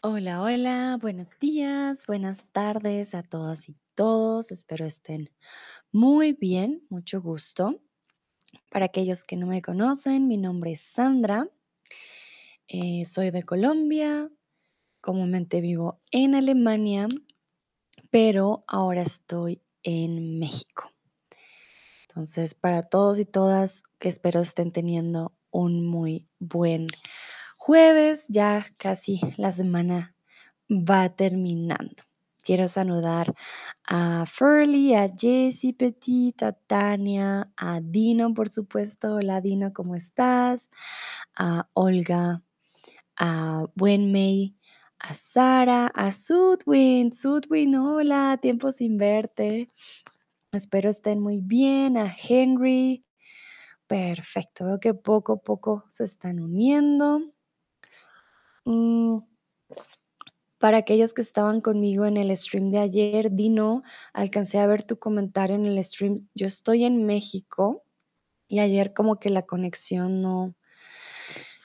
Hola, hola, buenos días, buenas tardes a todas y todos. Espero estén muy bien, mucho gusto. Para aquellos que no me conocen, mi nombre es Sandra, eh, soy de Colombia, comúnmente vivo en Alemania, pero ahora estoy en México. Entonces, para todos y todas, espero estén teniendo un muy buen jueves, ya casi la semana va terminando. Quiero saludar a Furly, a Jessie Petit, a Tania, a Dino, por supuesto. Hola Dino, ¿cómo estás? A Olga, a Wenmei, a Sara, a Sudwin. Sudwin, hola, tiempo sin verte. Espero estén muy bien. A Henry. Perfecto, veo que poco a poco se están uniendo. Mm, para aquellos que estaban conmigo en el stream de ayer, Dino, alcancé a ver tu comentario en el stream. Yo estoy en México y ayer como que la conexión no,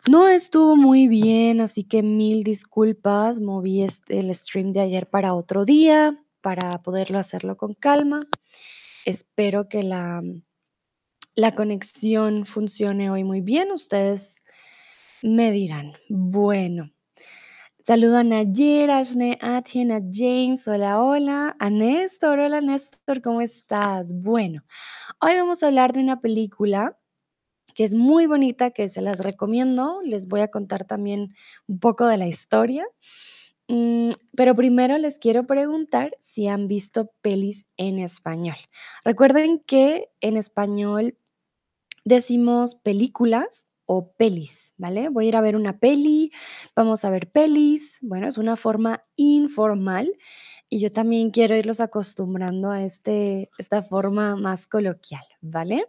no estuvo muy bien, así que mil disculpas. Moví este, el stream de ayer para otro día, para poderlo hacerlo con calma. Espero que la, la conexión funcione hoy muy bien. Ustedes me dirán. Bueno. Saludo a Nayer, a Tien, a James, hola, hola, a Néstor, hola Néstor, ¿cómo estás? Bueno, hoy vamos a hablar de una película que es muy bonita, que se las recomiendo, les voy a contar también un poco de la historia, mm, pero primero les quiero preguntar si han visto pelis en español. Recuerden que en español decimos películas pelis, ¿vale? Voy a ir a ver una peli, vamos a ver pelis. Bueno, es una forma informal y yo también quiero irlos acostumbrando a este, esta forma más coloquial, ¿vale?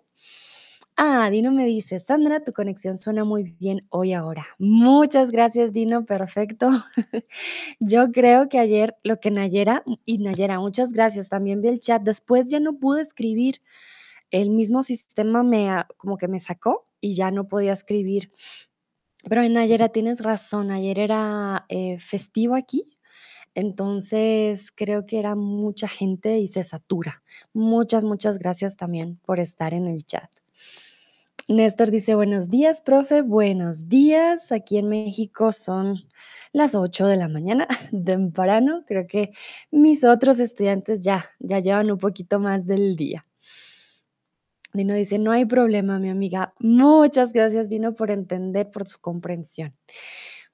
Ah, Dino me dice, Sandra, tu conexión suena muy bien hoy ahora. Muchas gracias, Dino, perfecto. Yo creo que ayer lo que Nayera, y Nayera, muchas gracias, también vi el chat, después ya no pude escribir el mismo sistema me como que me sacó y ya no podía escribir. Pero en ayer tienes razón, ayer era eh, festivo aquí, entonces creo que era mucha gente y se satura. Muchas, muchas gracias también por estar en el chat. Néstor dice, buenos días, profe, buenos días. Aquí en México son las 8 de la mañana, temprano. Creo que mis otros estudiantes ya, ya llevan un poquito más del día. Dino dice, no hay problema, mi amiga. Muchas gracias, Dino, por entender, por su comprensión.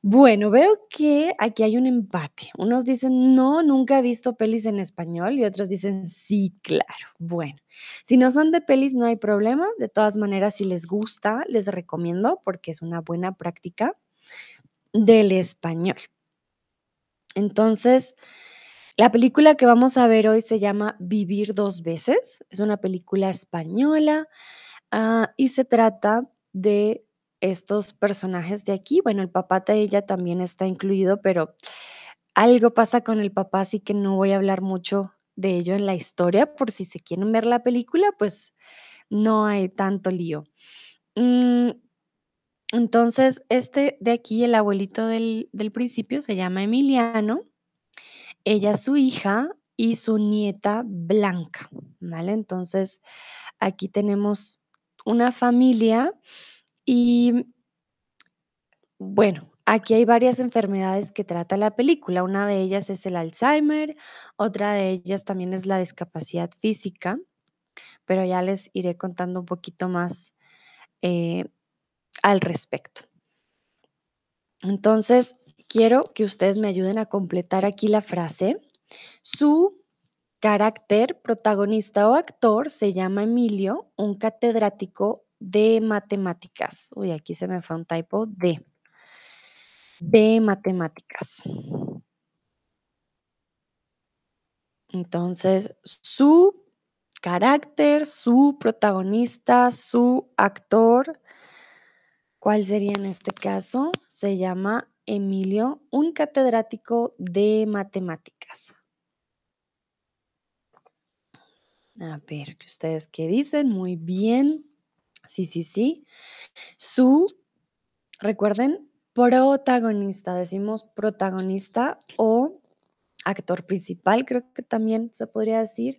Bueno, veo que aquí hay un empate. Unos dicen, no, nunca he visto pelis en español y otros dicen, sí, claro. Bueno, si no son de pelis, no hay problema. De todas maneras, si les gusta, les recomiendo porque es una buena práctica del español. Entonces, la película que vamos a ver hoy se llama Vivir dos veces. Es una película española ah, y se trata de estos personajes de aquí. Bueno, el papá de ella también está incluido, pero algo pasa con el papá, así que no voy a hablar mucho de ello en la historia. Por si se quieren ver la película, pues no hay tanto lío. Mm, entonces, este de aquí, el abuelito del, del principio, se llama Emiliano ella su hija y su nieta Blanca, ¿vale? Entonces, aquí tenemos una familia y bueno, aquí hay varias enfermedades que trata la película. Una de ellas es el Alzheimer, otra de ellas también es la discapacidad física, pero ya les iré contando un poquito más eh, al respecto. Entonces, quiero que ustedes me ayuden a completar aquí la frase. Su carácter, protagonista o actor se llama Emilio, un catedrático de matemáticas. Uy, aquí se me fue un typo de. De matemáticas. Entonces, su carácter, su protagonista, su actor, ¿cuál sería en este caso? Se llama Emilio, un catedrático de matemáticas. A ver, ¿ustedes qué dicen? Muy bien. Sí, sí, sí. Su, recuerden, protagonista, decimos protagonista o actor principal, creo que también se podría decir,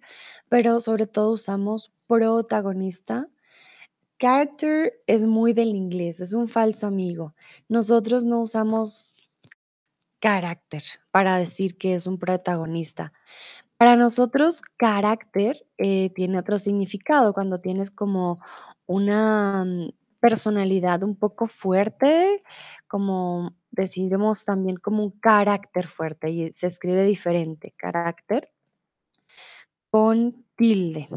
pero sobre todo usamos protagonista. Character es muy del inglés, es un falso amigo. Nosotros no usamos carácter para decir que es un protagonista. Para nosotros, carácter eh, tiene otro significado cuando tienes como una mm, personalidad un poco fuerte, como decimos también como un carácter fuerte y se escribe diferente, carácter con tilde.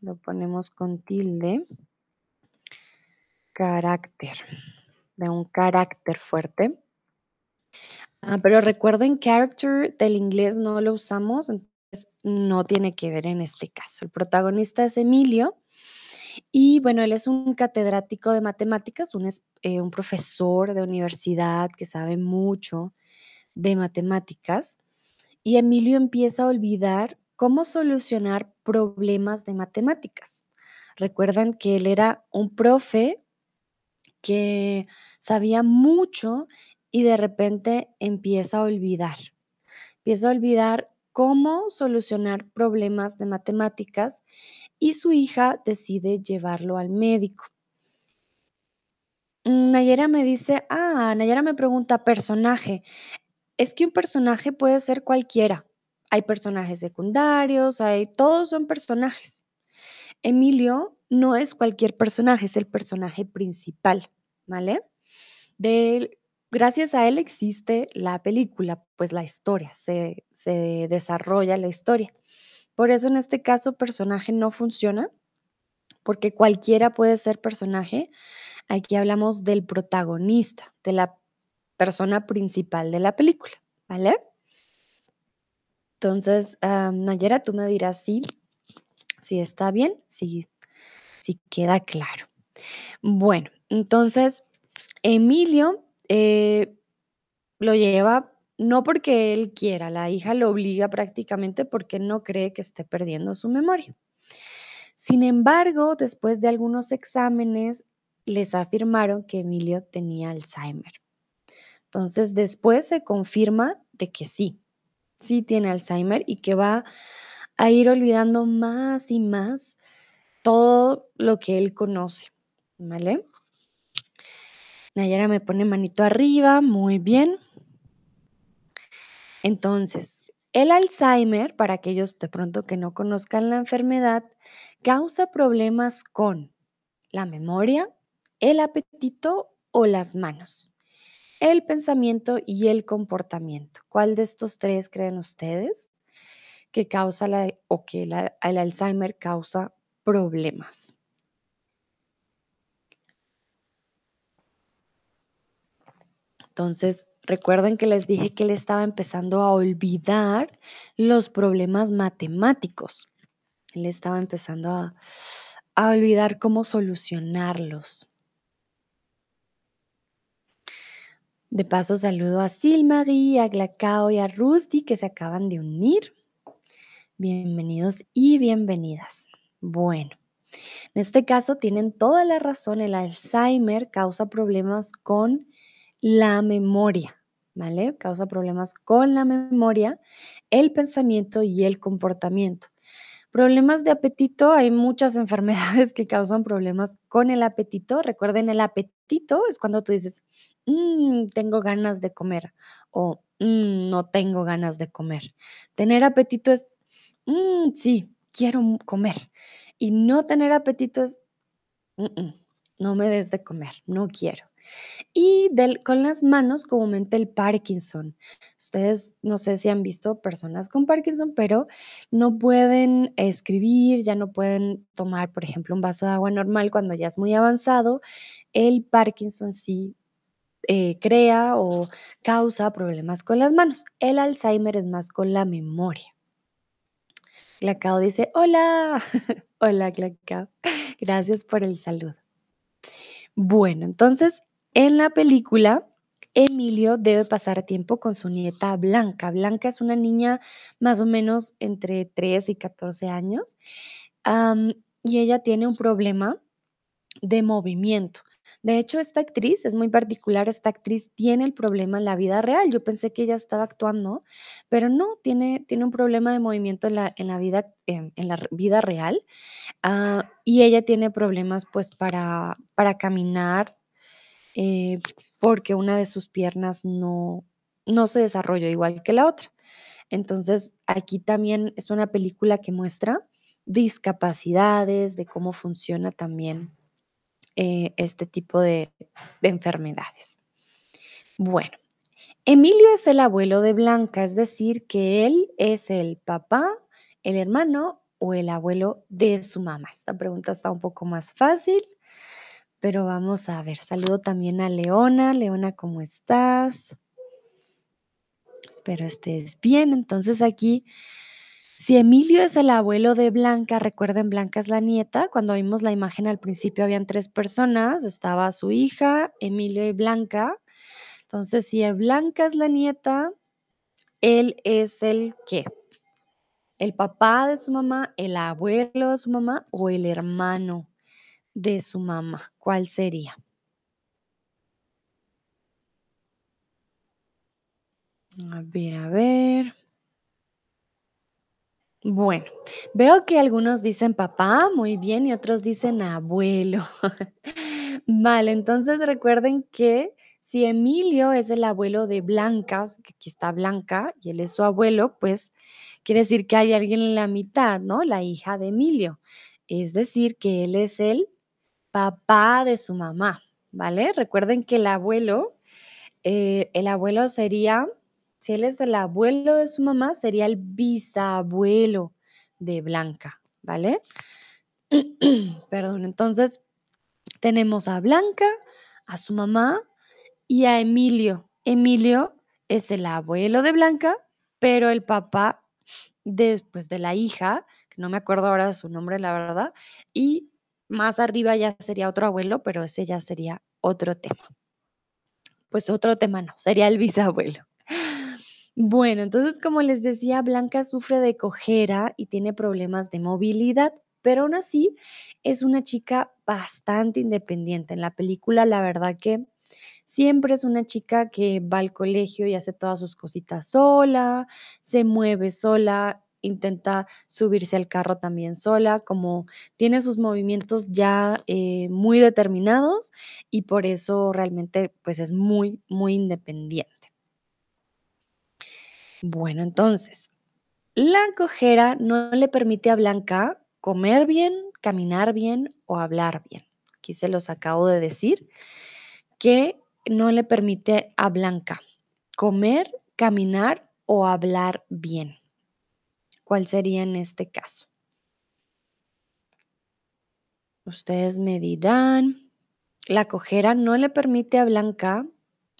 Lo ponemos con tilde. Carácter, de un carácter fuerte. Ah, pero recuerden, character del inglés no lo usamos, entonces no tiene que ver en este caso. El protagonista es Emilio y bueno, él es un catedrático de matemáticas, un, eh, un profesor de universidad que sabe mucho de matemáticas y Emilio empieza a olvidar cómo solucionar problemas de matemáticas. Recuerdan que él era un profe que sabía mucho y de repente empieza a olvidar. Empieza a olvidar cómo solucionar problemas de matemáticas y su hija decide llevarlo al médico. Mm, Nayera me dice, ah, Nayera me pregunta, personaje. Es que un personaje puede ser cualquiera. Hay personajes secundarios, hay, todos son personajes. Emilio no es cualquier personaje, es el personaje principal, ¿vale? De gracias a él existe la película, pues la historia, se se desarrolla la historia. Por eso en este caso personaje no funciona, porque cualquiera puede ser personaje. Aquí hablamos del protagonista, de la persona principal de la película, ¿vale? Entonces, ah, Nayera, tú me dirás si si está bien, si si queda claro. Bueno, entonces, Emilio, eh Lo lleva no porque él quiera, la hija lo obliga prácticamente porque no cree que esté perdiendo su memoria. Sin embargo, después de algunos exámenes, les afirmaron que Emilio tenía Alzheimer. Entonces, después se confirma de que sí, sí tiene Alzheimer y que va a ir olvidando más y más todo lo que él conoce, ¿vale? Nayara me pone manito arriba, muy bien. Entonces, el Alzheimer, para aquellos de pronto que no conozcan la enfermedad, causa problemas con la memoria, el apetito o las manos, el pensamiento y el comportamiento. ¿Cuál de estos tres creen ustedes que causa la, o que el Alzheimer causa problemas? Entonces, recuerden que les dije que él estaba empezando a olvidar los problemas matemáticos. Él estaba empezando a, a olvidar cómo solucionarlos. De paso, saludo a Silmarie, a Glacao y a Rusty que se acaban de unir. Bienvenidos y bienvenidas. Bueno, en este caso tienen toda la razón. El Alzheimer causa problemas con la memoria, ¿vale? Causa problemas con la memoria, el pensamiento y el comportamiento. Problemas de apetito, hay muchas enfermedades que causan problemas con el apetito. Recuerden, el apetito es cuando tú dices, "Mm, tengo ganas de comer o "Mm, no tengo ganas de comer. Tener apetito es, "Mm, sí, quiero comer. Y no tener apetito es, "Mm, mm, no me des de comer, no quiero. Y con las manos, comúnmente el Parkinson. Ustedes no sé si han visto personas con Parkinson, pero no pueden escribir, ya no pueden tomar, por ejemplo, un vaso de agua normal cuando ya es muy avanzado. El Parkinson sí, eh, crea o causa problemas con las manos. El Alzheimer es más con la memoria. Clacao dice: "Hola". Hola, Clacao. Gracias por el saludo. Bueno, entonces, en la película, Emilio debe pasar tiempo con su nieta Blanca. Blanca es una niña más o menos entre 3 y 14 años, y ella tiene un problema de movimiento. De hecho, esta actriz es muy particular, esta actriz tiene el problema en la vida real. Yo pensé que ella estaba actuando, pero no, tiene, tiene un problema de movimiento en la, vida, en la vida real. ah, y ella tiene problemas pues para, para caminar eh, porque una de sus piernas no, no se desarrolló igual que la otra. Entonces, aquí también es una película que muestra discapacidades, de cómo funciona también eh, este tipo de, de enfermedades. Bueno, Emilio es el abuelo de Blanca, es decir, que él es el papá, el hermano o el abuelo de su mamá. Esta pregunta está un poco más fácil, pero vamos a ver. Saludo también a Leona. Leona, ¿cómo estás? Espero estés bien. Entonces aquí, si Emilio es el abuelo de Blanca, recuerden, Blanca es la nieta. Cuando vimos la imagen al principio habían tres personas, estaba su hija, Emilio y Blanca. Entonces, si Blanca es la nieta, él es el qué? El papá de su mamá, el abuelo de su mamá o el hermano de su mamá. ¿Cuál sería? A ver, a ver. Bueno, veo que algunos dicen papá, muy bien, y otros dicen abuelo. Vale, entonces recuerden que si Emilio es el abuelo de Blanca, que aquí está Blanca y él es su abuelo, pues quiere decir que hay alguien en la mitad, ¿no? La hija de Emilio. Es decir, que él es el papá de su mamá, ¿vale? Recuerden que el abuelo eh, el abuelo sería, si él es el abuelo de su mamá, sería el bisabuelo de Blanca, ¿vale? Perdón, entonces tenemos a Blanca, a su mamá y a Emilio. Emilio es el abuelo de Blanca, pero el papá después de la hija, que no me acuerdo ahora de su nombre, la verdad, y más arriba ya sería otro abuelo, pero ese ya sería otro tema. Pues otro tema no, sería el bisabuelo. Bueno, entonces, como les decía, Blanca sufre de cojera y tiene problemas de movilidad, pero aún así es una chica bastante independiente. En la película, la verdad que siempre es una chica que va al colegio y hace todas sus cositas sola, se mueve sola, intenta subirse al carro también sola, como tiene sus movimientos ya eh, muy determinados y por eso realmente pues es muy, muy independiente. Bueno, entonces, la cojera no le permite a Blanca comer bien, caminar bien o hablar bien. Aquí se los acabo de decir, que no le permite a Blanca comer, caminar o hablar bien. ¿Cuál sería en este caso? Ustedes me dirán, la cojera no le permite a Blanca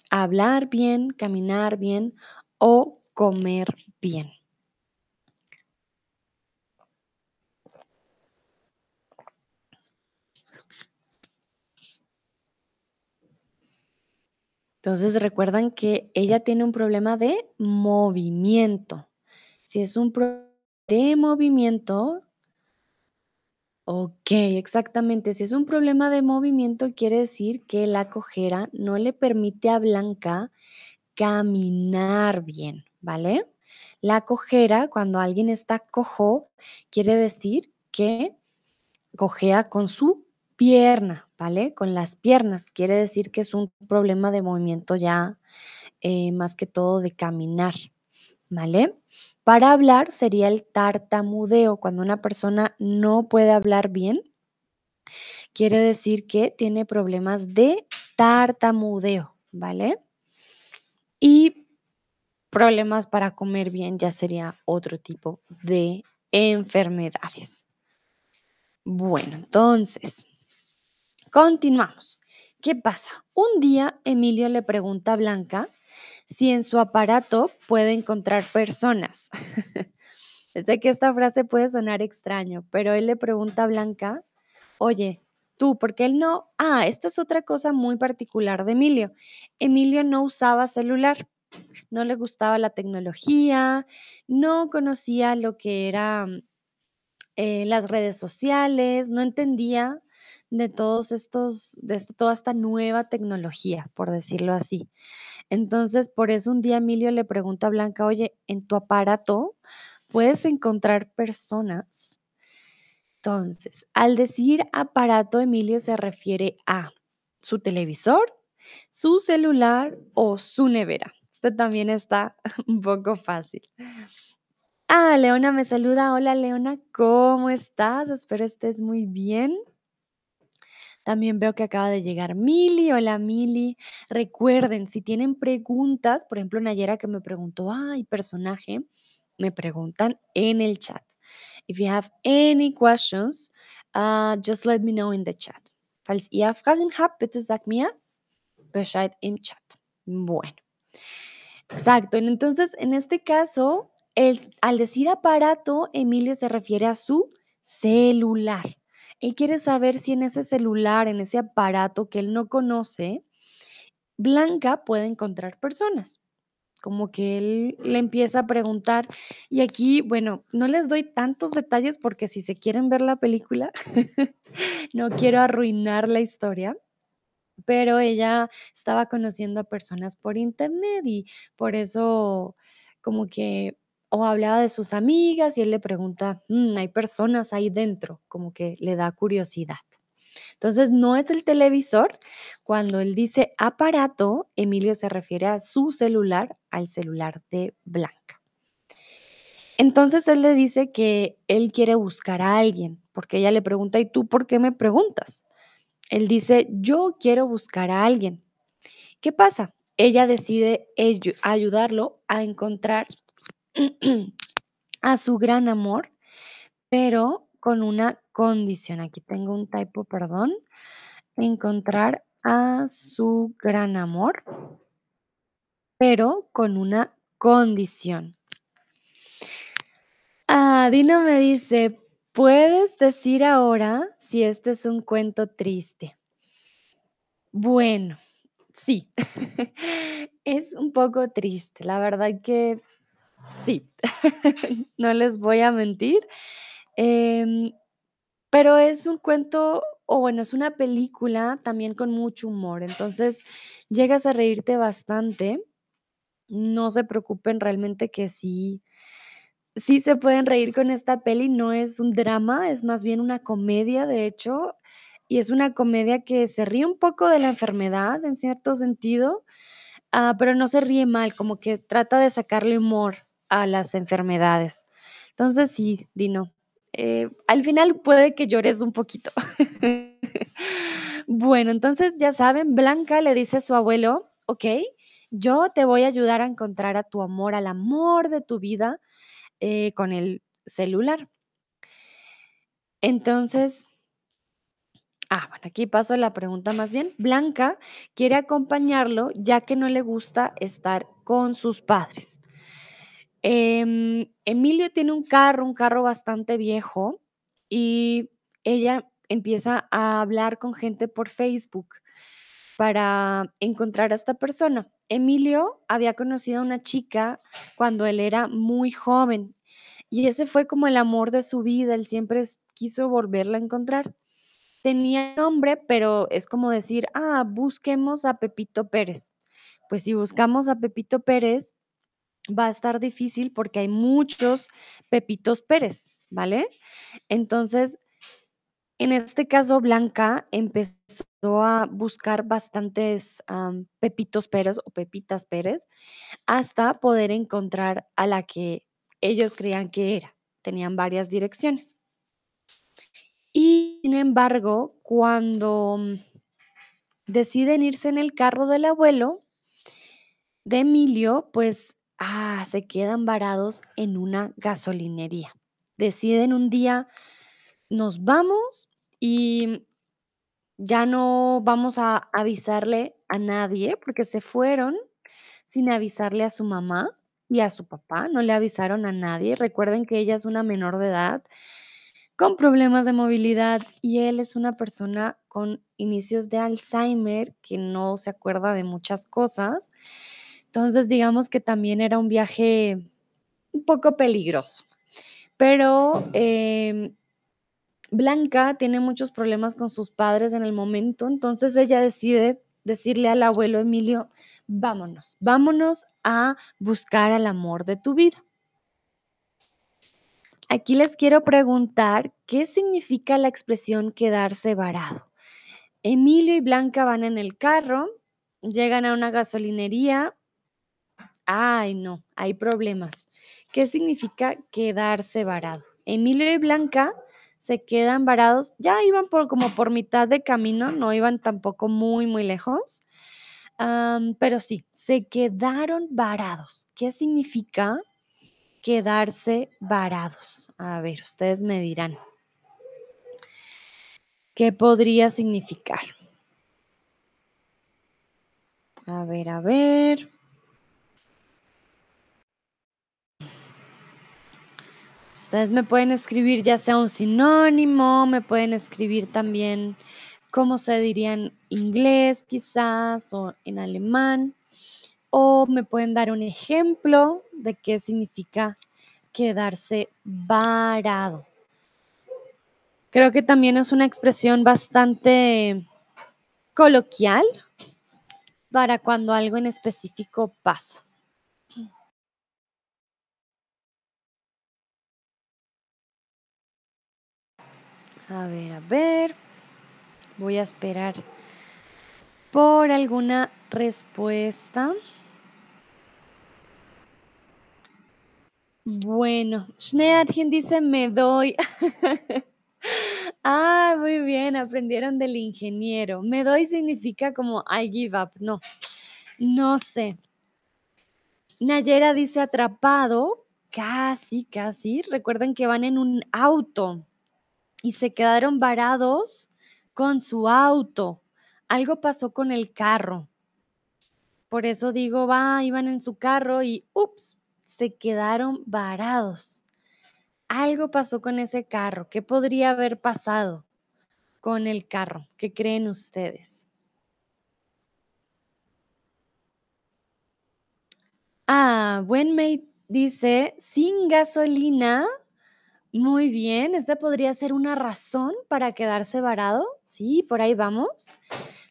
hablar bien, caminar bien o comer bien. Entonces recuerdan que ella tiene un problema de movimiento. Si es un problema de movimiento, ok, exactamente. Si es un problema de movimiento, quiere decir que la cojera no le permite a Blanca caminar bien, ¿vale? La cojera, cuando alguien está cojo, quiere decir que cojea con su pierna, ¿vale? Con las piernas. Quiere decir que es un problema de movimiento ya eh, más que todo de caminar, ¿vale? Para hablar sería el tartamudeo. Cuando una persona no puede hablar bien, quiere decir que tiene problemas de tartamudeo, ¿vale? Y problemas para comer bien ya sería otro tipo de enfermedades. Bueno, entonces, continuamos. ¿Qué pasa? Un día Emilio le pregunta a Blanca si en su aparato puede encontrar personas. sé que esta frase puede sonar extraño, pero él le pregunta a Blanca, oye, tú, porque él no, ah, esta es otra cosa muy particular de Emilio. Emilio no usaba celular, no le gustaba la tecnología, no conocía lo que era eh, las redes sociales, no entendía de todos estos de toda esta nueva tecnología, por decirlo así. Entonces, por eso un día Emilio le pregunta a Blanca: "Oye, ¿en tu aparato puedes encontrar personas?". Entonces, al decir aparato, Emilio se refiere a su televisor, su celular o su nevera. Este también está un poco fácil. Ah, Leona me saluda. Hola, Leona, ¿cómo estás? Espero estés muy bien. También veo que acaba de llegar Mili. Hola, Mili. Recuerden, si tienen preguntas, por ejemplo, Nayera que me preguntó, ay, personaje, me preguntan en el chat. If you have any questions, uh, just let me know in the chat. Falls ihr Fragen habt, bitte sagt mir Bescheid im Chat. Bueno. Exacto. Entonces, en este caso, al decir aparato, Emilio se refiere a su celular. Él quiere saber si en ese celular, en ese aparato que él no conoce, Blanca puede encontrar personas. Como que él le empieza a preguntar. Y aquí, bueno, no les doy tantos detalles porque si se quieren ver la película, no quiero arruinar la historia pero ella estaba conociendo a personas por internet y por eso como que o hablaba de sus amigas y él le pregunta, "Mm, hay personas ahí dentro, como que le da curiosidad. Entonces, no es el televisor. Cuando él dice aparato, Emilio se refiere a su celular, al celular de Blanca. Entonces él le dice que él quiere buscar a alguien, porque ella le pregunta, ¿y tú por qué me preguntas? Él dice, yo quiero buscar a alguien. ¿Qué pasa? Ella decide ayudarlo a encontrar a su gran amor, pero con una condición. Aquí tengo un typo, perdón. Encontrar a su gran amor, pero con una condición. Ah, Dina me dice, ¿puedes decir ahora si este es un cuento triste? Bueno, sí, es un poco triste, la verdad que sí, no les voy a mentir, em, pero es un cuento, o bueno, es una película también con mucho humor, entonces llegas a reírte bastante, no se preocupen realmente que sí Sí se pueden reír con esta peli, no es un drama, es más bien una comedia, de hecho, y es una comedia que se ríe un poco de la enfermedad en cierto sentido, ah, pero no se ríe mal, como que trata de sacarle humor a las enfermedades. Entonces sí, Dino, eh, al final puede que llores un poquito. Bueno, entonces ya saben, Blanca le dice a su abuelo, ok, yo te voy a ayudar a encontrar a tu amor, al amor de tu vida eh, con el celular. Entonces, ah, bueno, aquí paso a la pregunta más bien. Blanca quiere acompañarlo ya que no le gusta estar con sus padres. Em, Emilio tiene un carro, un carro bastante viejo y ella empieza a hablar con gente por Facebook para encontrar a esta persona. Emilio había conocido a una chica cuando él era muy joven y ese fue como el amor de su vida, él siempre quiso volverla a encontrar. Tenía nombre, pero es como decir, ah, busquemos a Pepito Pérez. Pues si buscamos a Pepito Pérez, va a estar difícil porque hay muchos Pepitos Pérez, ¿vale? Entonces, en este caso, Blanca empezó a buscar bastantes Pepitos Pérez o Pepitas Pérez hasta poder encontrar a la que ellos creían que era. Tenían varias direcciones. Y sin embargo, cuando mm, deciden irse en el carro del abuelo de Emilio, pues ah, se quedan varados en una gasolinería. Deciden un día, nos vamos y ya no vamos a avisarle a nadie porque se fueron sin avisarle a su mamá y a su papá, no le avisaron a nadie. Recuerden que ella es una menor de edad con problemas de movilidad y él es una persona con inicios de Alzheimer que no se acuerda de muchas cosas. Entonces, digamos que también era un viaje un poco peligroso, pero em, Blanca tiene muchos problemas con sus padres en el momento, entonces ella decide decirle al abuelo Emilio, vámonos, vámonos a buscar al amor de tu vida. Aquí les quiero preguntar, ¿qué significa la expresión quedarse varado? Emilio y Blanca van en el carro, llegan a una gasolinería. Ay, no, hay problemas. ¿Qué significa quedarse varado? Emilio y Blanca se quedan varados, ya iban por como por mitad de camino, no iban tampoco muy, muy lejos. Pero sí, se quedaron varados. ¿Qué significa quedarse varados? A ver, ustedes me dirán. ¿Qué podría significar? A ver, a ver. Ustedes me pueden escribir ya sea un sinónimo, me pueden escribir también cómo se diría en inglés quizás o en alemán, o me pueden dar un ejemplo de qué significa quedarse varado. Creo que también es una expresión bastante coloquial para cuando algo en específico pasa. A ver, a ver. Voy a esperar por alguna respuesta. Bueno, Schneadchen dice me doy. Ah, muy bien, aprendieron del ingeniero. Me doy significa como I give up. No, no sé. Nayera dice atrapado. Casi, casi. Recuerden que van en un auto y se quedaron varados con su auto. Algo pasó con el carro. Por eso digo, va, iban en su carro y, ups, se quedaron varados. Algo pasó con ese carro. ¿Qué podría haber pasado con el carro? ¿Qué creen ustedes? Ah, Wenmate dice, sin gasolina. Muy bien, esta podría ser una razón para quedarse varado. Sí, por ahí vamos.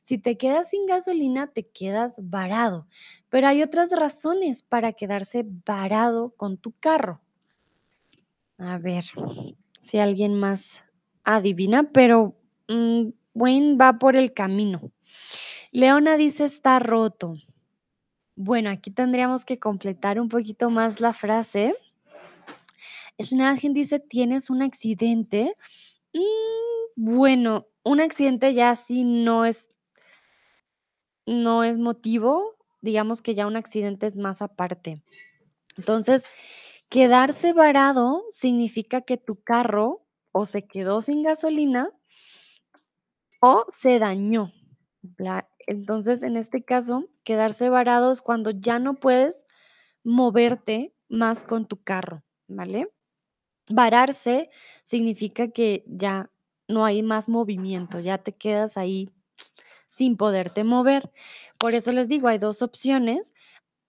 Si te quedas sin gasolina, te quedas varado. Pero hay otras razones para quedarse varado con tu carro. A ver si alguien más adivina, pero mm, Wayne va por el camino. Leona dice está roto. Bueno, aquí tendríamos que completar un poquito más la frase. Schnagen dice, ¿tienes un accidente? Mm, bueno, un accidente ya sí no es, no es motivo. Digamos que ya un accidente es más aparte. Entonces, quedarse varado significa que tu carro o se quedó sin gasolina o se dañó. Entonces, en este caso, quedarse varado es cuando ya no puedes moverte más con tu carro, ¿vale? Vararse significa que ya no hay más movimiento, ya te quedas ahí sin poderte mover. Por eso les digo, hay dos opciones.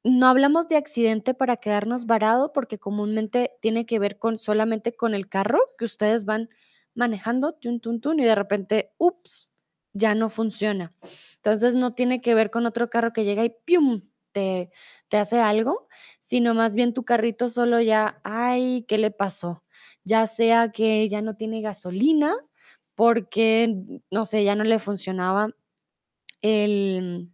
No hablamos de accidente para quedarnos varado porque comúnmente tiene que ver con solamente con el carro que ustedes van manejando, tun, tun, tun, y de repente, ups, ya no funciona. Entonces no tiene que ver con otro carro que llega y ¡pium! Te, te hace algo, sino más bien tu carrito solo ya, ay, ¿qué le pasó? Ya sea que ya no tiene gasolina porque, no sé, ya no le funcionaba el,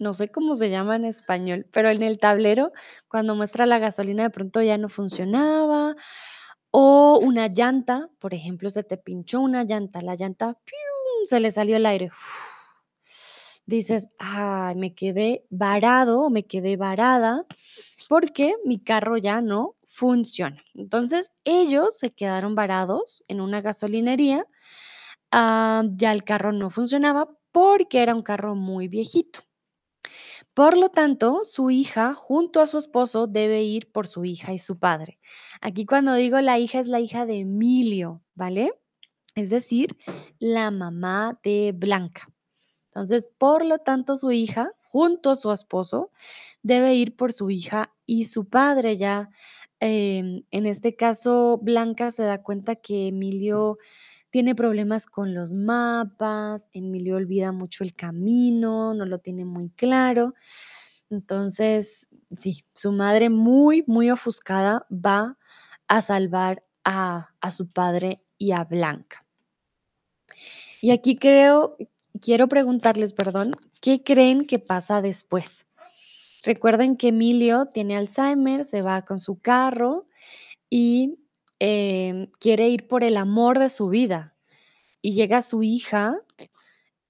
no sé cómo se llama en español, pero en el tablero, cuando muestra la gasolina, de pronto ya no funcionaba. O una llanta, por ejemplo, se te pinchó una llanta, la llanta, se le salió el aire. Dices, ay, me quedé varado me quedé varada porque mi carro ya no funciona. Entonces, ellos se quedaron varados en una gasolinería. ah, ya el carro no funcionaba porque era un carro muy viejito. Por lo tanto, su hija, junto a su esposo, debe ir por su hija y su padre. Aquí cuando digo la hija es la hija de Emilio, ¿vale? Es decir, la mamá de Blanca. Entonces, por lo tanto, su hija, junto a su esposo, debe ir por su hija y su padre. Ya, em, en este caso, Blanca se da cuenta que Emilio tiene problemas con los mapas, Emilio olvida mucho el camino, no lo tiene muy claro. Entonces, sí, su madre muy, muy ofuscada va a salvar a, a su padre y a Blanca. Y aquí creo, quiero preguntarles, perdón, ¿qué creen que pasa después? Recuerden que Emilio tiene Alzheimer, se va con su carro y em, quiere ir por el amor de su vida. Y llega su hija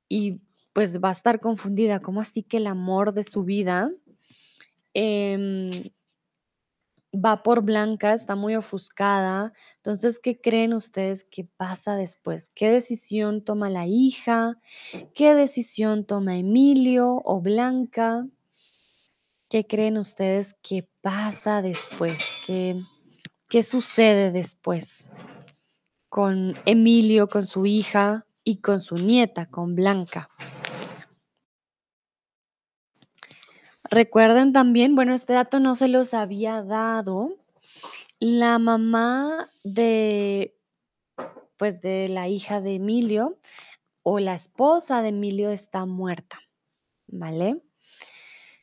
y pues va a estar confundida. ¿Cómo así que el amor de su vida em, va por Blanca? Está muy ofuscada. Entonces, ¿qué creen ustedes que pasa después? ¿Qué decisión toma la hija? ¿Qué decisión toma Emilio o Blanca? ¿Qué creen ustedes que pasa después? ¿Qué, qué sucede después con Emilio, con su hija y con su nieta, con Blanca? Recuerden también, bueno, este dato no se los había dado. La mamá de, pues, de la hija de Emilio o la esposa de Emilio está muerta, ¿vale?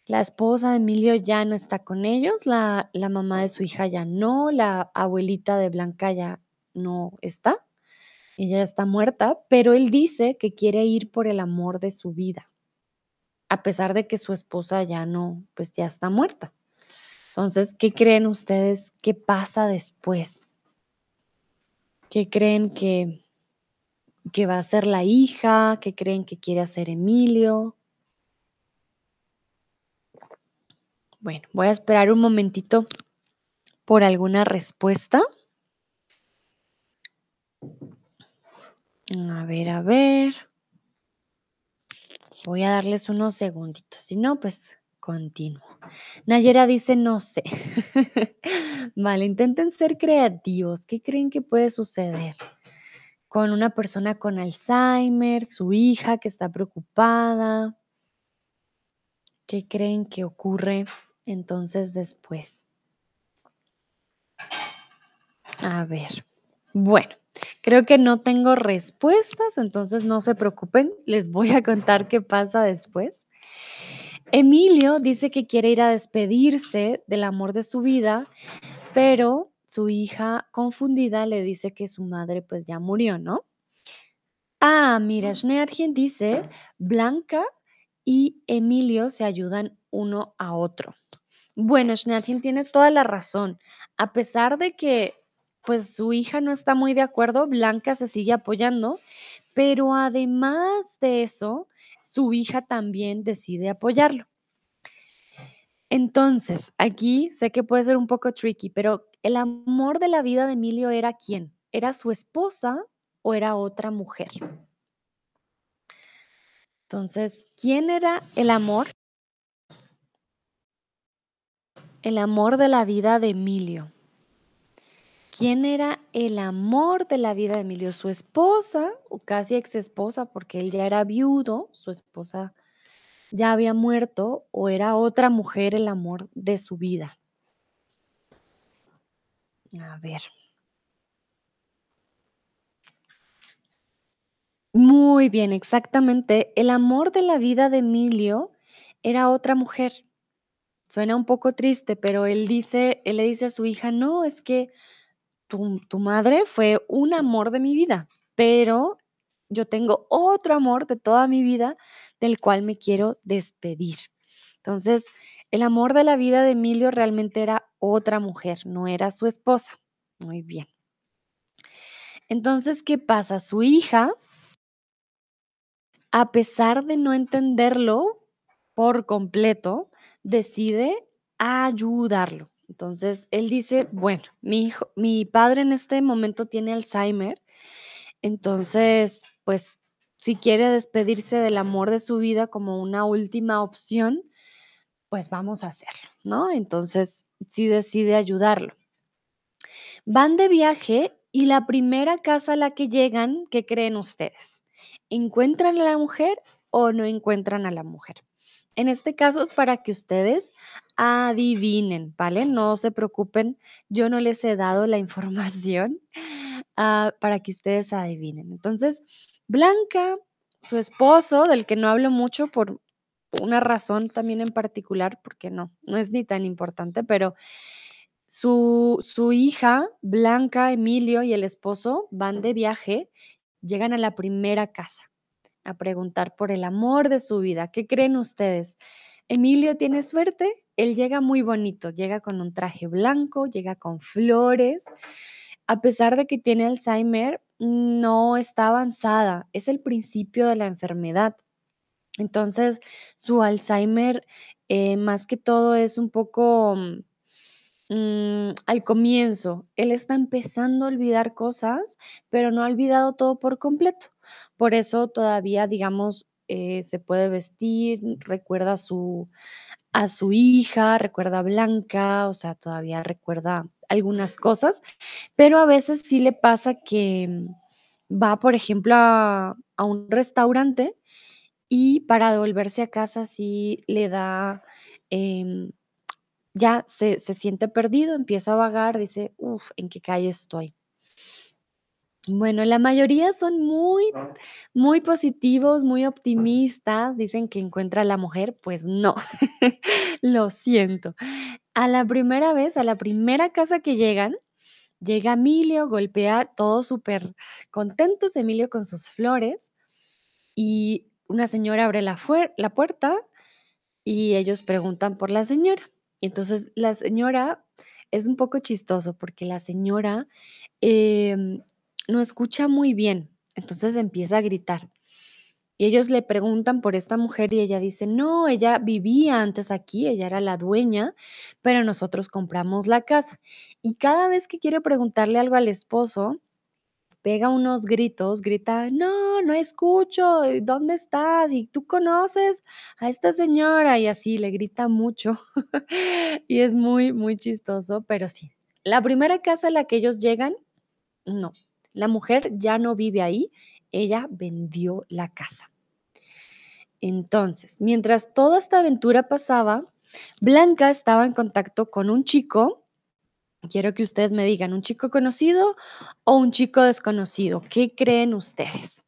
La esposa de Emilio ya no está con ellos, la, la mamá de su hija ya no, la abuelita de Blanca ya no está, ella está muerta, pero él dice que quiere ir por el amor de su vida, a pesar de que su esposa ya no, pues ya está muerta. Entonces, ¿qué creen ustedes ¿Qué pasa después? ¿Qué creen que, que va a ser la hija? ¿Qué creen que quiere hacer Emilio? Bueno, voy a esperar un momentito por alguna respuesta. A ver, a ver. Voy a darles unos segunditos. Si no, pues continúo. Nayera dice, no sé. vale, intenten ser creativos. ¿Qué creen que puede suceder? Con una persona con Alzheimer, su hija que está preocupada. ¿Qué creen que ocurre entonces después? A ver. Bueno, creo que no tengo respuestas, entonces no se preocupen, les voy a contar qué pasa después. Emilio dice que quiere ir a despedirse del amor de su vida, pero su hija confundida le dice que su madre pues ya murió, ¿no? Ah, mira, Schneergen dice, Blanca y Emilio se ayudan uno a otro. Bueno, Schneergen tiene toda la razón. A pesar de que pues su hija no está muy de acuerdo, Blanca se sigue apoyando, pero además de eso, su hija también decide apoyarlo. Entonces, aquí sé que puede ser un poco tricky, pero el amor de la vida de Emilio era quién? ¿Era su esposa o era otra mujer? Entonces, ¿quién era el amor? El amor de la vida de Emilio. ¿Quién era el amor de la vida de Emilio? ¿Su esposa o casi ex esposa porque él ya era viudo, su esposa ya había muerto o era otra mujer el amor de su vida? A ver. Muy bien, exactamente. El amor de la vida de Emilio era otra mujer. Suena un poco triste, pero él dice, él le dice a su hija, no, es que tu, madre fue un amor de mi vida, pero yo tengo otro amor de toda mi vida del cual me quiero despedir. Entonces, el amor de la vida de Emilio realmente era otra mujer, no era su esposa. Muy bien. Entonces, ¿qué pasa? Su hija, a pesar de no entenderlo por completo, decide ayudarlo. Entonces, él dice, bueno, mi hijo, mi padre en este momento tiene Alzheimer, entonces, pues, si quiere despedirse del amor de su vida como una última opción, pues vamos a hacerlo, ¿no? Entonces, sí decide ayudarlo. Van de viaje y la primera casa a la que llegan, ¿qué creen ustedes? ¿Encuentran a la mujer o no encuentran a la mujer? En este caso es para que ustedes adivinen, ¿vale? No se preocupen, yo no les he dado la información, ah, para que ustedes adivinen. Entonces, Blanca, su esposo, del que no hablo mucho por una razón también en particular, porque no, no es ni tan importante, pero su, su hija, Blanca, Emilio y el esposo van de viaje, llegan a la primera casa a preguntar por el amor de su vida. ¿Qué creen ustedes? Emilio tiene suerte, él llega muy bonito, llega con un traje blanco, llega con flores. A pesar de que tiene Alzheimer, no está avanzada, es el principio de la enfermedad. Entonces, su Alzheimer, eh, más que todo, es un poco mm, al comienzo. Él está empezando a olvidar cosas, pero no ha olvidado todo por completo. Por eso todavía, digamos, eh, se puede vestir, recuerda a su, a su hija, recuerda a Blanca, o sea, todavía recuerda algunas cosas, pero a veces sí le pasa que mm, va, por ejemplo, a, a un restaurante y para devolverse a casa sí le da, em, ya se se siente perdido, empieza a vagar, dice: "Uf, ¿en qué calle estoy?". Bueno, la mayoría son muy, muy positivos, muy optimistas, dicen que encuentra a la mujer, pues no, lo siento. A la primera vez, a la primera casa que llegan, llega Emilio, golpea todos súper contentos, Emilio con sus flores, y una señora abre la la puerta y ellos preguntan por la señora. Entonces la señora es un poco chistoso porque la señora, em, no escucha muy bien, entonces empieza a gritar. Y ellos le preguntan por esta mujer y ella dice: "No, ella vivía antes aquí, ella era la dueña, pero nosotros compramos la casa". Y cada vez que quiere preguntarle algo al esposo, pega unos gritos, grita: "No, no escucho, eh, ¿dónde estás? ¿Y tú conoces a esta señora?". Y así le grita mucho, y es muy, muy chistoso, pero sí. La primera casa a la que ellos llegan, no, la mujer ya no vive ahí, ella vendió la casa. Entonces, mientras toda esta aventura pasaba, Blanca estaba en contacto con un chico Quiero que ustedes me digan, ¿un chico conocido o un chico desconocido? ¿Qué creen ustedes?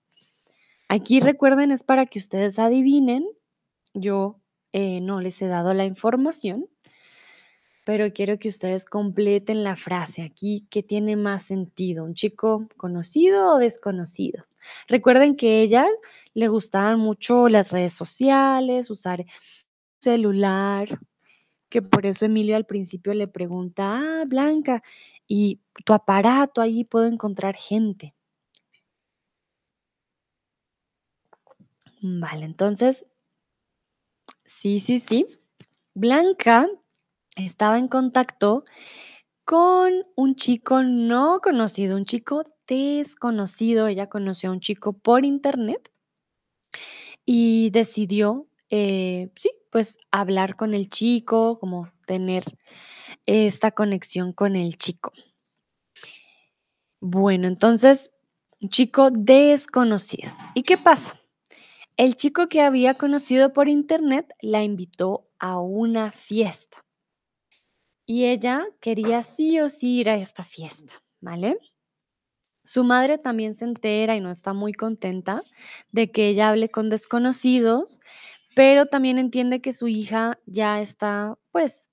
Aquí recuerden, es para que ustedes adivinen. Yo eh, no les he dado la información, pero quiero que ustedes completen la frase aquí, ¿qué tiene más sentido? ¿Un chico conocido o desconocido? Recuerden que ella le gustaban mucho las redes sociales, usar celular, que por eso Emilio al principio le pregunta: "Ah, Blanca, ¿y tu aparato? Allí puedo encontrar gente". Vale, entonces, sí, sí, sí. Blanca estaba en contacto con un chico no conocido, un chico desconocido. Ella conoció a un chico por Internet y decidió, eh, sí, pues hablar con el chico, como tener esta conexión con el chico. Bueno, entonces, chico desconocido. ¿Y qué pasa? El chico que había conocido por internet la invitó a una fiesta y ella quería sí o sí ir a esta fiesta, ¿vale? Su madre también se entera y no está muy contenta de que ella hable con desconocidos, pero también entiende que su hija ya está, pues,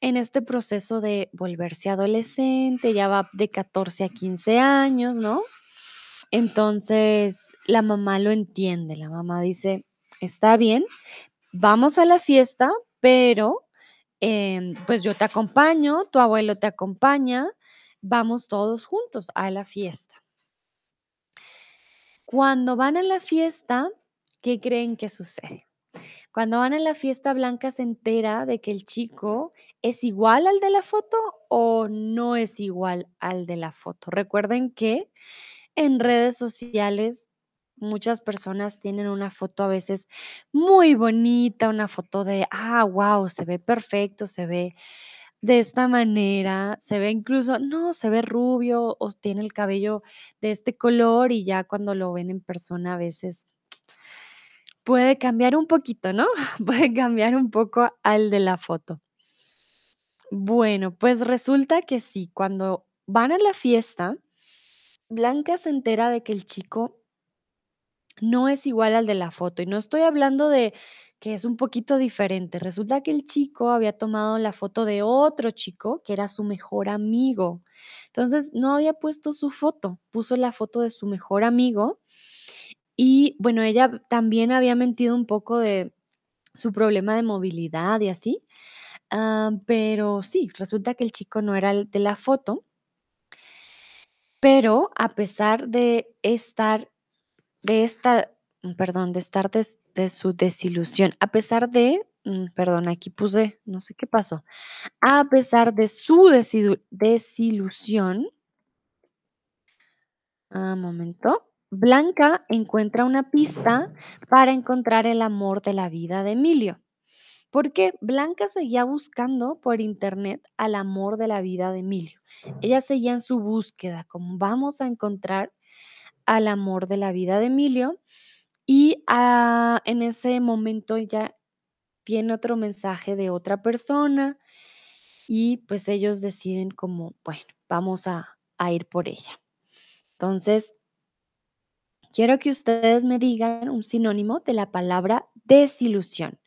en este proceso de volverse adolescente, ya va de 14 a 15 años, ¿no? Entonces, la mamá lo entiende, la mamá dice: "Está bien, vamos a la fiesta, pero, em, pues, yo te acompaño, tu abuelo te acompaña, vamos todos juntos a la fiesta". Cuando van a la fiesta, ¿qué creen que sucede? Cuando van a la fiesta, Blanca se entera de que el chico es igual al de la foto o no es igual al de la foto. Recuerden que en redes sociales muchas personas tienen una foto a veces muy bonita, una foto de, ah, wow, se ve perfecto, se ve de esta manera, se ve incluso, no, se ve rubio o tiene el cabello de este color y ya cuando lo ven en persona a veces Puede cambiar un poquito, ¿no? Puede cambiar un poco al de la foto. Bueno, pues resulta que sí, cuando van a la fiesta, Blanca se entera de que el chico no es igual al de la foto, y no estoy hablando de que es un poquito diferente. Resulta que el chico había tomado la foto de otro chico que era su mejor amigo. Entonces, no había puesto su foto, puso la foto de su mejor amigo. Y bueno, ella también había mentido un poco de su problema de movilidad y así. Ah, pero sí, resulta que el chico no era el de la foto. Pero a pesar de estar de esta, mm, perdón, de estar de su desilusión, a pesar de, mm, perdón, aquí puse, no sé qué pasó, a pesar de su desilusión ah, momento, Blanca encuentra una pista para encontrar el amor de la vida de Emilio. Porque Blanca seguía buscando por internet al amor de la vida de Emilio. Ella seguía en su búsqueda, como vamos a encontrar al amor de la vida de Emilio. Y, ah, en ese momento ella tiene otro mensaje de otra persona y, pues, ellos deciden como, bueno, vamos a a ir por ella. Entonces quiero que ustedes me digan un sinónimo de la palabra desilusión.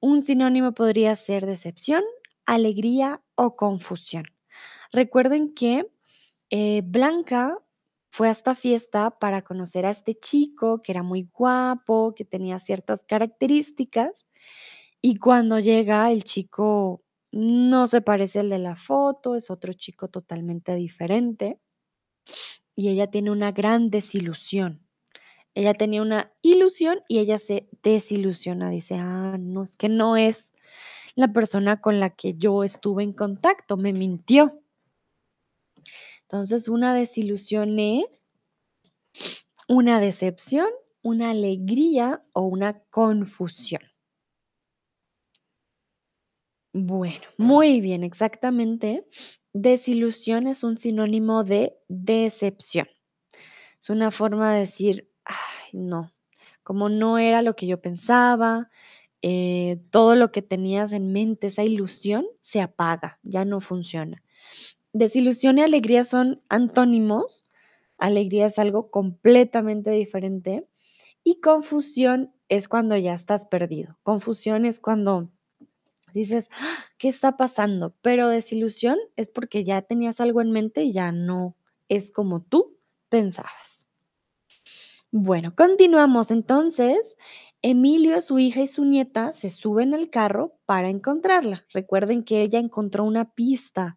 Un sinónimo podría ser decepción, alegría o confusión. Recuerden que, eh, Blanca fue a esta fiesta para conocer a este chico que era muy guapo, que tenía ciertas características, y cuando llega el chico no se parece al de la foto, es otro chico totalmente diferente y ella tiene una gran desilusión. Ella tenía una ilusión y ella se desilusiona, dice: "Ah, no, es que no es la persona con la que yo estuve en contacto, me mintió". Entonces, una desilusión es una decepción, una alegría o una confusión. Bueno, muy bien, exactamente. Desilusión es un sinónimo de decepción. Es una forma de decir: "Ay, no, como no era lo que yo pensaba, eh, todo lo que tenías en mente, esa ilusión, se apaga, ya no funciona". Desilusión y alegría son antónimos. Alegría es algo completamente diferente, y confusión es cuando ya estás perdido. Confusión es cuando dices: "¡Ah! ¿Qué está pasando?". Pero desilusión es porque ya tenías algo en mente y ya no es como tú pensabas. Bueno, continuamos. Entonces, Emilio, su hija y su nieta se suben al carro para encontrarla. Recuerden que ella encontró una pista,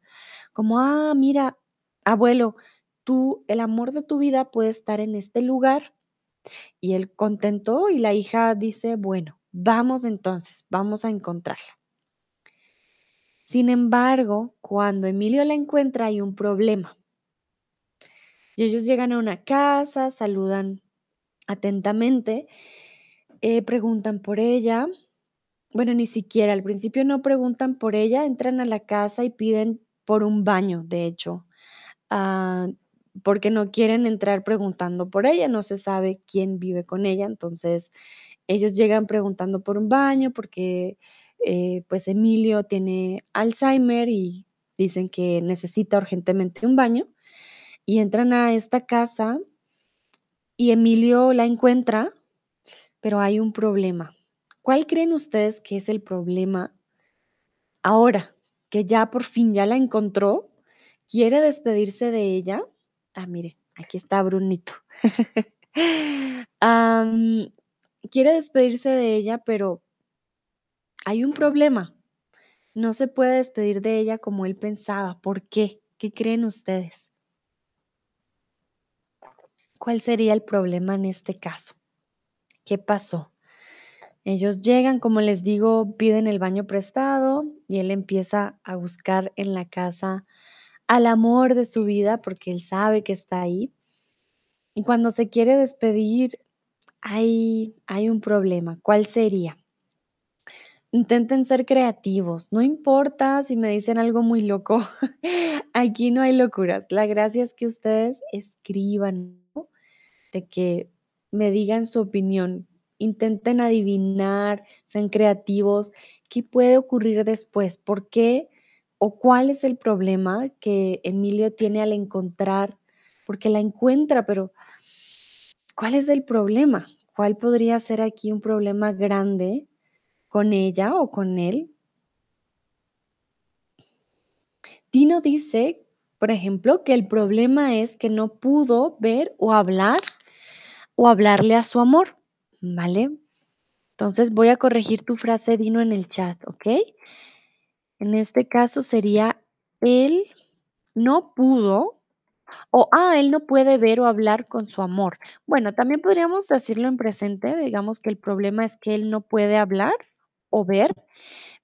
como: "Ah, mira, abuelo, tú el amor de tu vida puede estar en este lugar". Y él contento, y la hija dice: "Bueno, vamos entonces, vamos a encontrarla". Sin embargo, cuando Emilio la encuentra, hay un problema. Y ellos llegan a una casa, saludan atentamente, eh, preguntan por ella. Bueno, ni siquiera, al principio no preguntan por ella, entran a la casa y piden por un baño, de hecho, ah, porque no quieren entrar preguntando por ella, no se sabe quién vive con ella. Entonces, ellos llegan preguntando por un baño porque, eh, pues, Emilio tiene Alzheimer y dicen que necesita urgentemente un baño, y entran a esta casa y Emilio la encuentra, pero hay un problema. ¿Cuál creen ustedes que es el problema? Ahora que ya por fin ya la encontró, quiere despedirse de ella. Ah, mire, aquí está Brunito. Quiere despedirse de ella, pero hay un problema. No se puede despedir de ella como él pensaba, ¿por qué? ¿Qué creen ustedes? ¿Cuál sería el problema en este caso? ¿Qué pasó? Ellos llegan, como les digo, piden el baño prestado y él empieza a buscar en la casa al amor de su vida, porque él sabe que está ahí. Y cuando se quiere despedir, hay hay un problema, ¿cuál sería? Intenten ser creativos, no importa si me dicen algo muy loco, aquí no hay locuras. La gracia es que ustedes escriban. De que me digan su opinión, intenten adivinar, sean creativos, ¿qué puede ocurrir después? ¿Por qué o cuál es el problema que Emilio tiene al encontrar porque la encuentra, pero ¿cuál es el problema? ¿Cuál podría ser aquí un problema grande con ella o con él? Dino dice, por ejemplo, que el problema es que no pudo ver o hablar o hablarle a su amor, ¿vale? Entonces voy a corregir tu frase, Dino, en el chat, ¿ok? En este caso sería, él no pudo o, ah, él no puede ver o hablar con su amor. Bueno, también podríamos decirlo en presente, digamos que el problema es que él no puede hablar o ver,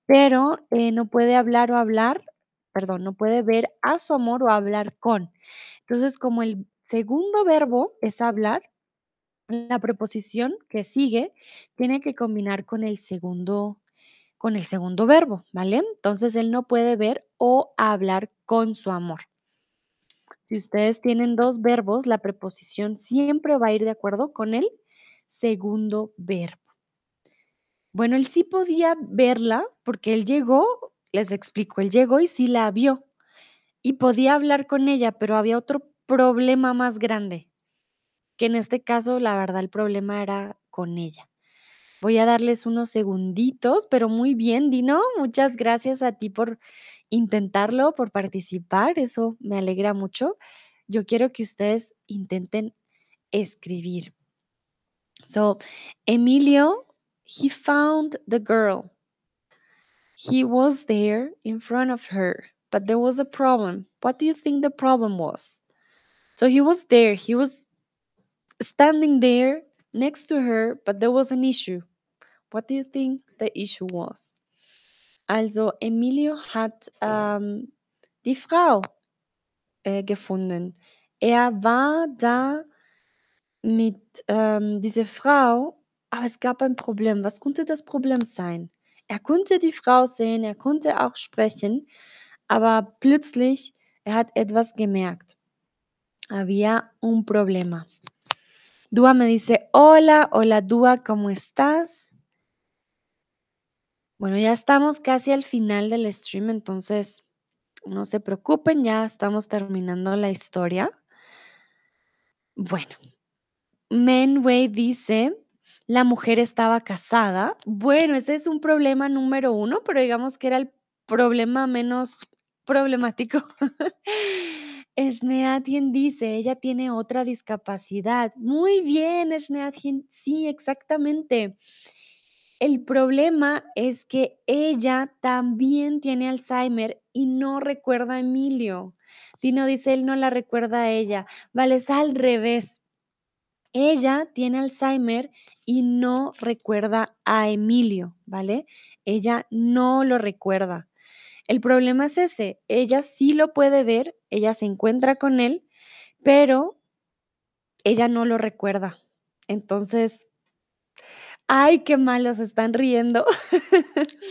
pero eh, no puede hablar o hablar, perdón, no puede ver a su amor o hablar con. Entonces, como el segundo verbo es hablar, la preposición que sigue tiene que combinar con el segundo con el segundo verbo, ¿vale? Entonces él no puede ver o hablar con su amor. Si ustedes tienen dos verbos, la preposición siempre va a ir de acuerdo con el segundo verbo. Bueno, él sí podía verla porque él llegó, les explico, él llegó y sí la vio y podía hablar con ella, pero había otro problema más grande, que en este caso, la verdad, el problema era con ella. Voy a darles unos segunditos, pero muy bien, Dino. Muchas gracias a ti por intentarlo, por participar. Eso me alegra mucho. Yo quiero que ustedes intenten escribir. So, Emilio, he found the girl. He was there in front of her, but there was a problem. What do you think the problem was? So he was there, he was standing there next to her, but there was an issue. What do you think the issue was? Also, Emilio hat ähm, die Frau äh, gefunden. Er war da mit ähm, dieser Frau, aber es gab ein Problem. Was konnte das Problem sein? Er konnte die Frau sehen, er konnte auch sprechen, aber plötzlich, er hat etwas gemerkt. Había un problema. Dua me dice, hola, hola Dua, ¿cómo estás? Bueno, ya estamos casi al final del stream, entonces no se preocupen, ya estamos terminando la historia. Bueno, Menway dice, la mujer estaba casada. Bueno, ese es un problema número uno, pero digamos que era el problema menos problemático. Esneatien dice, ella tiene otra discapacidad. Muy bien, Esneatien, sí, exactamente. El problema es que ella también tiene Alzheimer y no recuerda a Emilio. Dino dice, él no la recuerda a ella. Vale, es al revés. Ella tiene Alzheimer y no recuerda a Emilio, ¿vale? Ella no lo recuerda. El problema es ese, ella sí lo puede ver, ella se encuentra con él, pero ella no lo recuerda. Entonces, ay, qué malos están riendo.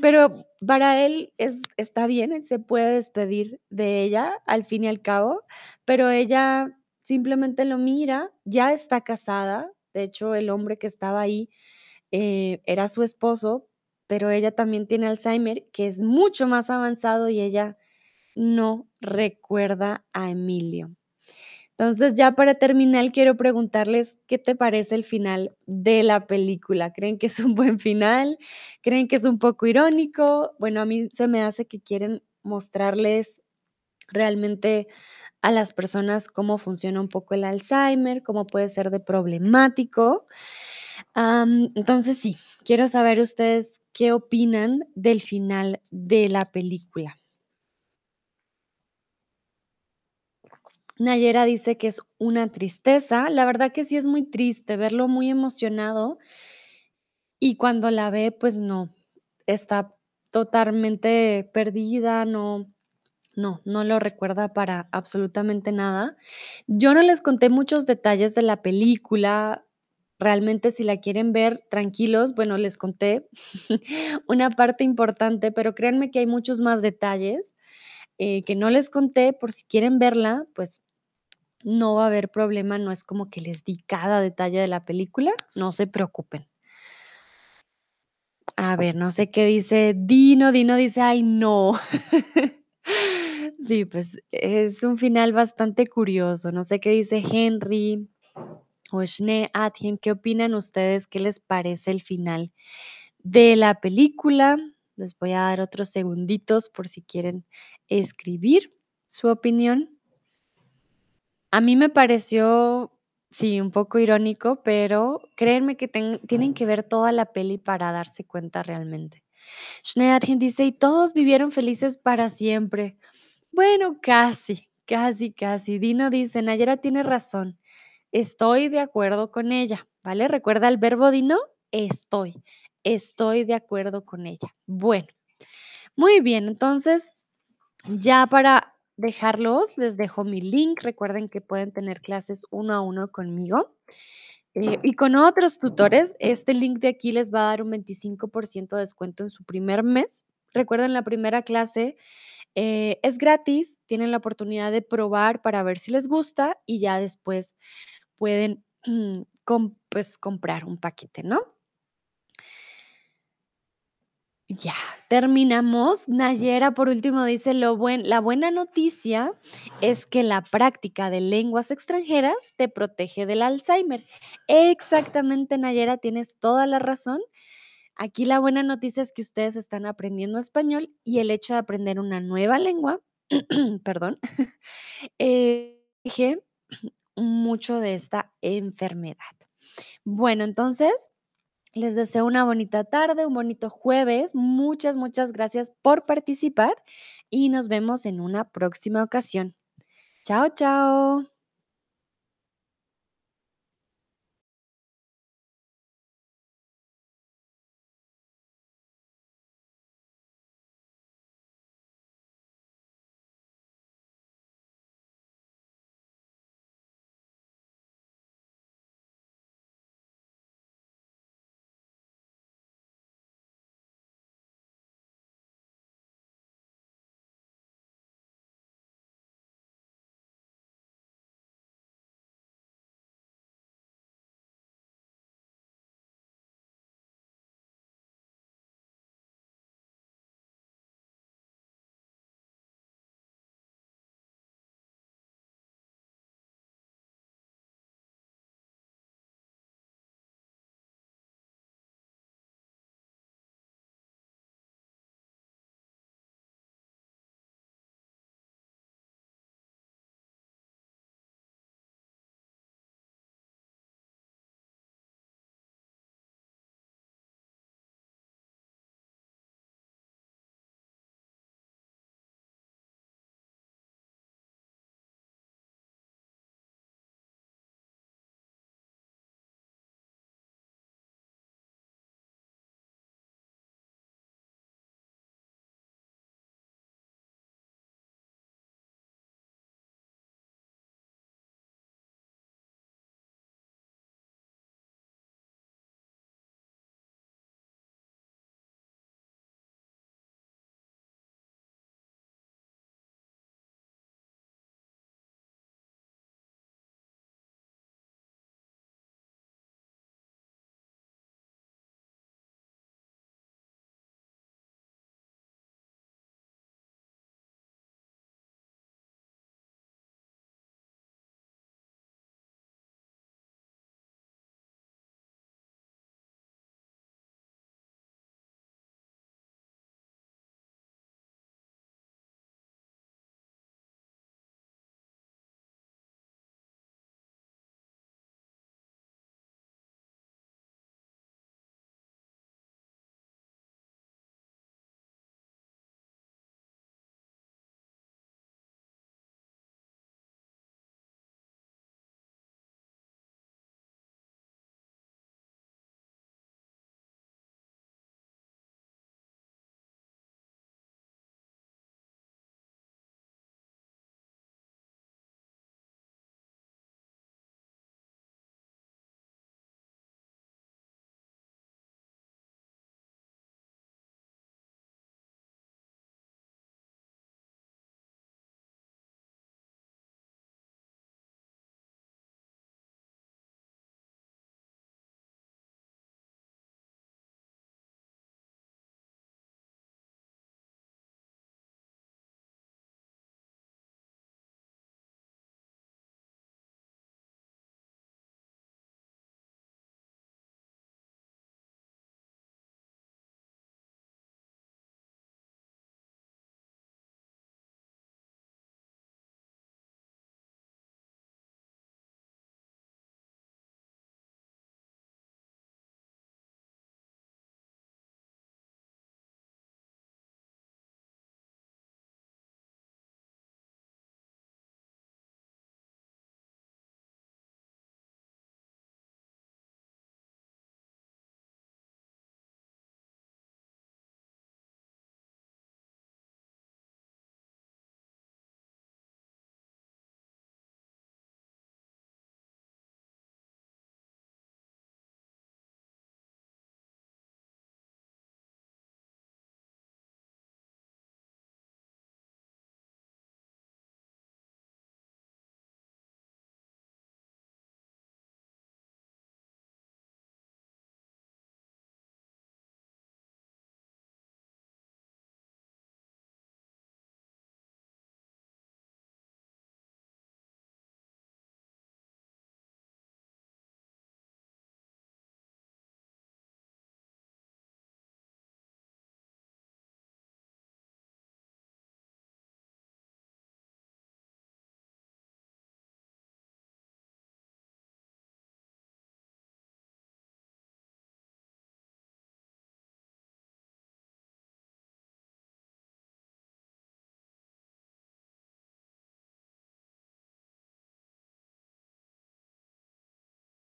Pero para él es, está bien, él se puede despedir de ella al fin y al cabo, pero ella simplemente lo mira, ya está casada, de hecho el hombre que estaba ahí eh, era su esposo, pero ella también tiene Alzheimer, que es mucho más avanzado y ella no recuerda a Emilio. Entonces, ya para terminar, quiero preguntarles qué te parece el final de la película. ¿Creen que es un buen final? ¿Creen que es un poco irónico? Bueno, a mí se me hace que quieren mostrarles realmente a las personas cómo funciona un poco el Alzheimer, cómo puede ser de problemático. entonces, sí, quiero saber ustedes qué opinan del final de la película. Nayera dice que es una tristeza. La verdad que sí es muy triste verlo muy emocionado y cuando la ve, pues no, está totalmente perdida, no, no, no lo recuerda para absolutamente nada. Yo no les conté muchos detalles de la película. Realmente si la quieren ver tranquilos, bueno, les conté una parte importante, pero créanme que hay muchos más detalles eh, que no les conté por si quieren verla, pues no va a haber problema, no es como que les di cada detalle de la película, no se preocupen. A ver, no sé qué dice Dino. Dino dice, ay, no. Sí, pues es un final bastante curioso. No sé qué dice Henry o Schnee Atien. ¿Qué opinan ustedes? ¿Qué les parece el final de la película? Les voy a dar otros segunditos por si quieren escribir su opinión. A mí me pareció, sí, un poco irónico, pero créanme que tienen que ver toda la peli para darse cuenta realmente. Schneeadchen dice: "Y todos vivieron felices para siempre". Bueno, casi, casi, casi. Dino dice: "Nayara tiene razón, estoy de acuerdo con ella", ¿vale? ¿Recuerda el verbo Dino? Estoy, estoy de acuerdo con ella. Bueno, muy bien, entonces, ya para dejarlos, les dejo mi link. Recuerden que pueden tener clases uno a uno conmigo, eh, y con otros tutores. Este link de aquí les va a dar un 25% de descuento en su primer mes. Recuerden, la primera clase, eh, es gratis, tienen la oportunidad de probar para ver si les gusta y ya después pueden, com pues, comprar un paquete, ¿no? Ya, terminamos. Nayera, por último, dice: "Lo buen la buena noticia es que la práctica de lenguas extranjeras te protege del Alzheimer". Exactamente, Nayera, tienes toda la razón. Aquí la buena noticia es que ustedes están aprendiendo español y el hecho de aprender una nueva lengua, perdón, eh, mucho de esta enfermedad. Bueno, entonces, les deseo una bonita tarde, un bonito jueves. Muchas, muchas gracias por participar y nos vemos en una próxima ocasión. Chao, chao.